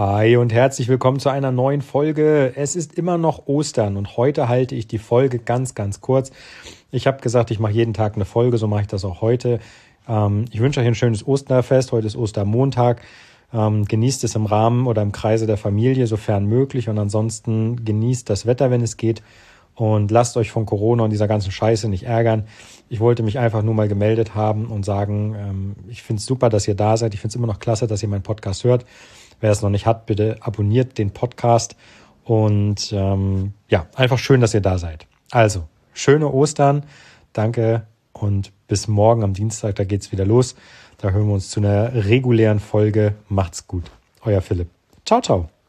Hi und herzlich willkommen zu einer neuen Folge. Es ist immer noch Ostern und heute halte ich die Folge ganz, ganz kurz. Ich habe gesagt, ich mache jeden Tag eine Folge, so mache ich das auch heute. Ähm, ich wünsche euch ein schönes Osterfest. Heute ist Ostermontag. Ähm, genießt es im Rahmen oder im Kreise der Familie, sofern möglich. Und ansonsten genießt das Wetter, wenn es geht. Und lasst euch von Corona und dieser ganzen Scheiße nicht ärgern. Ich wollte mich einfach nur mal gemeldet haben und sagen, ähm, ich finde es super, dass ihr da seid. Ich finde es immer noch klasse, dass ihr meinen Podcast hört. Wer es noch nicht hat, bitte abonniert den Podcast. Und ähm, ja, einfach schön, dass ihr da seid. Also, schöne Ostern. Danke und bis morgen am Dienstag, da geht's wieder los. Da hören wir uns zu einer regulären Folge. Macht's gut. Euer Philipp. Ciao, ciao.